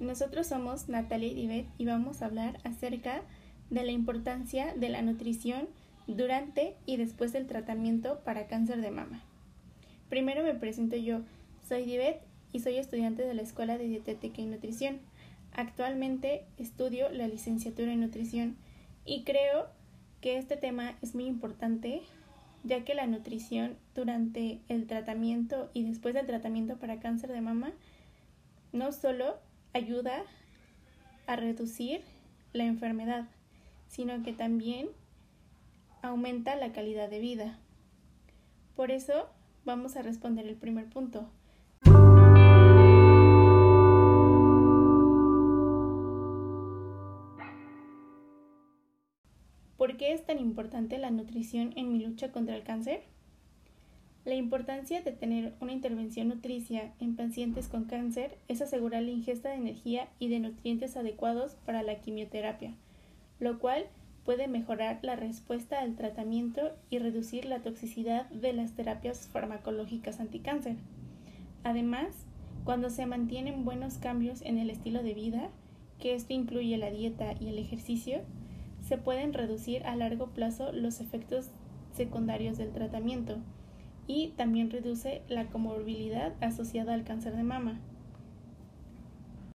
Nosotros somos Natalia y Divet y vamos a hablar acerca de la importancia de la nutrición durante y después del tratamiento para cáncer de mama. Primero me presento yo, soy Divet y soy estudiante de la Escuela de Dietética y Nutrición. Actualmente estudio la licenciatura en nutrición y creo que este tema es muy importante ya que la nutrición durante el tratamiento y después del tratamiento para cáncer de mama no solo ayuda a reducir la enfermedad, sino que también aumenta la calidad de vida. Por eso vamos a responder el primer punto. ¿Por qué es tan importante la nutrición en mi lucha contra el cáncer? La importancia de tener una intervención nutricia en pacientes con cáncer es asegurar la ingesta de energía y de nutrientes adecuados para la quimioterapia, lo cual puede mejorar la respuesta al tratamiento y reducir la toxicidad de las terapias farmacológicas anticáncer. Además, cuando se mantienen buenos cambios en el estilo de vida, que esto incluye la dieta y el ejercicio, se pueden reducir a largo plazo los efectos secundarios del tratamiento, y también reduce la comorbilidad asociada al cáncer de mama.